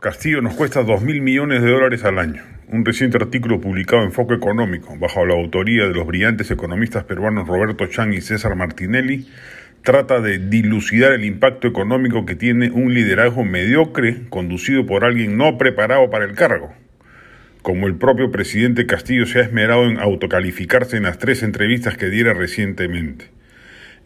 Castillo nos cuesta 2.000 millones de dólares al año. Un reciente artículo publicado en Foco Económico, bajo la autoría de los brillantes economistas peruanos Roberto Chang y César Martinelli, trata de dilucidar el impacto económico que tiene un liderazgo mediocre conducido por alguien no preparado para el cargo. Como el propio presidente Castillo se ha esmerado en autocalificarse en las tres entrevistas que diera recientemente.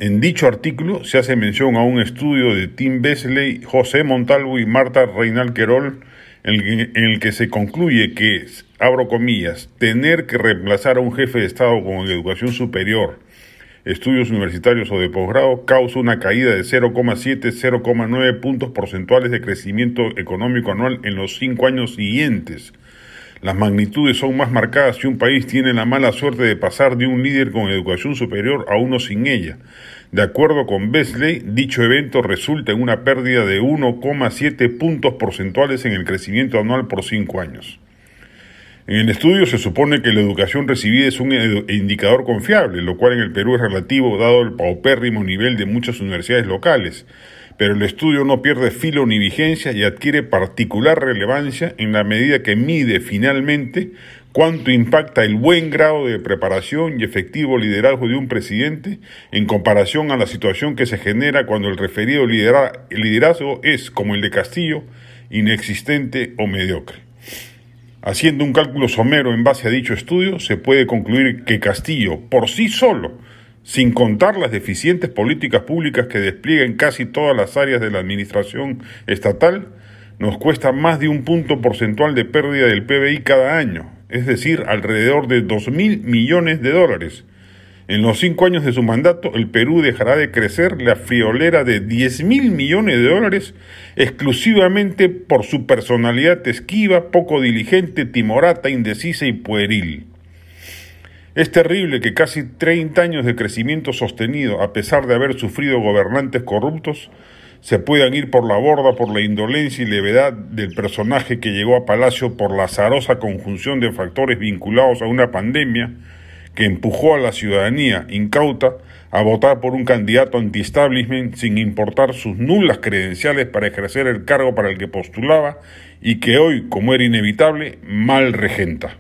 En dicho artículo se hace mención a un estudio de Tim Besley, José Montalvo y Marta Reinal Querol, en el que se concluye que, abro comillas, tener que reemplazar a un jefe de Estado con educación superior, estudios universitarios o de posgrado causa una caída de 0,7-0,9 puntos porcentuales de crecimiento económico anual en los cinco años siguientes las magnitudes son más marcadas si un país tiene la mala suerte de pasar de un líder con educación superior a uno sin ella. De acuerdo con Besley, dicho evento resulta en una pérdida de 1,7 puntos porcentuales en el crecimiento anual por cinco años. En el estudio se supone que la educación recibida es un indicador confiable, lo cual en el Perú es relativo dado el paupérrimo nivel de muchas universidades locales pero el estudio no pierde filo ni vigencia y adquiere particular relevancia en la medida que mide finalmente cuánto impacta el buen grado de preparación y efectivo liderazgo de un presidente en comparación a la situación que se genera cuando el referido liderazgo es, como el de Castillo, inexistente o mediocre. Haciendo un cálculo somero en base a dicho estudio, se puede concluir que Castillo, por sí solo, sin contar las deficientes políticas públicas que despliegan casi todas las áreas de la administración estatal, nos cuesta más de un punto porcentual de pérdida del PBI cada año, es decir, alrededor de dos mil millones de dólares. En los cinco años de su mandato, el Perú dejará de crecer la friolera de diez mil millones de dólares exclusivamente por su personalidad esquiva, poco diligente, timorata, indecisa y pueril. Es terrible que casi 30 años de crecimiento sostenido, a pesar de haber sufrido gobernantes corruptos, se puedan ir por la borda por la indolencia y levedad del personaje que llegó a Palacio por la azarosa conjunción de factores vinculados a una pandemia que empujó a la ciudadanía incauta a votar por un candidato anti-establishment sin importar sus nulas credenciales para ejercer el cargo para el que postulaba y que hoy, como era inevitable, mal regenta.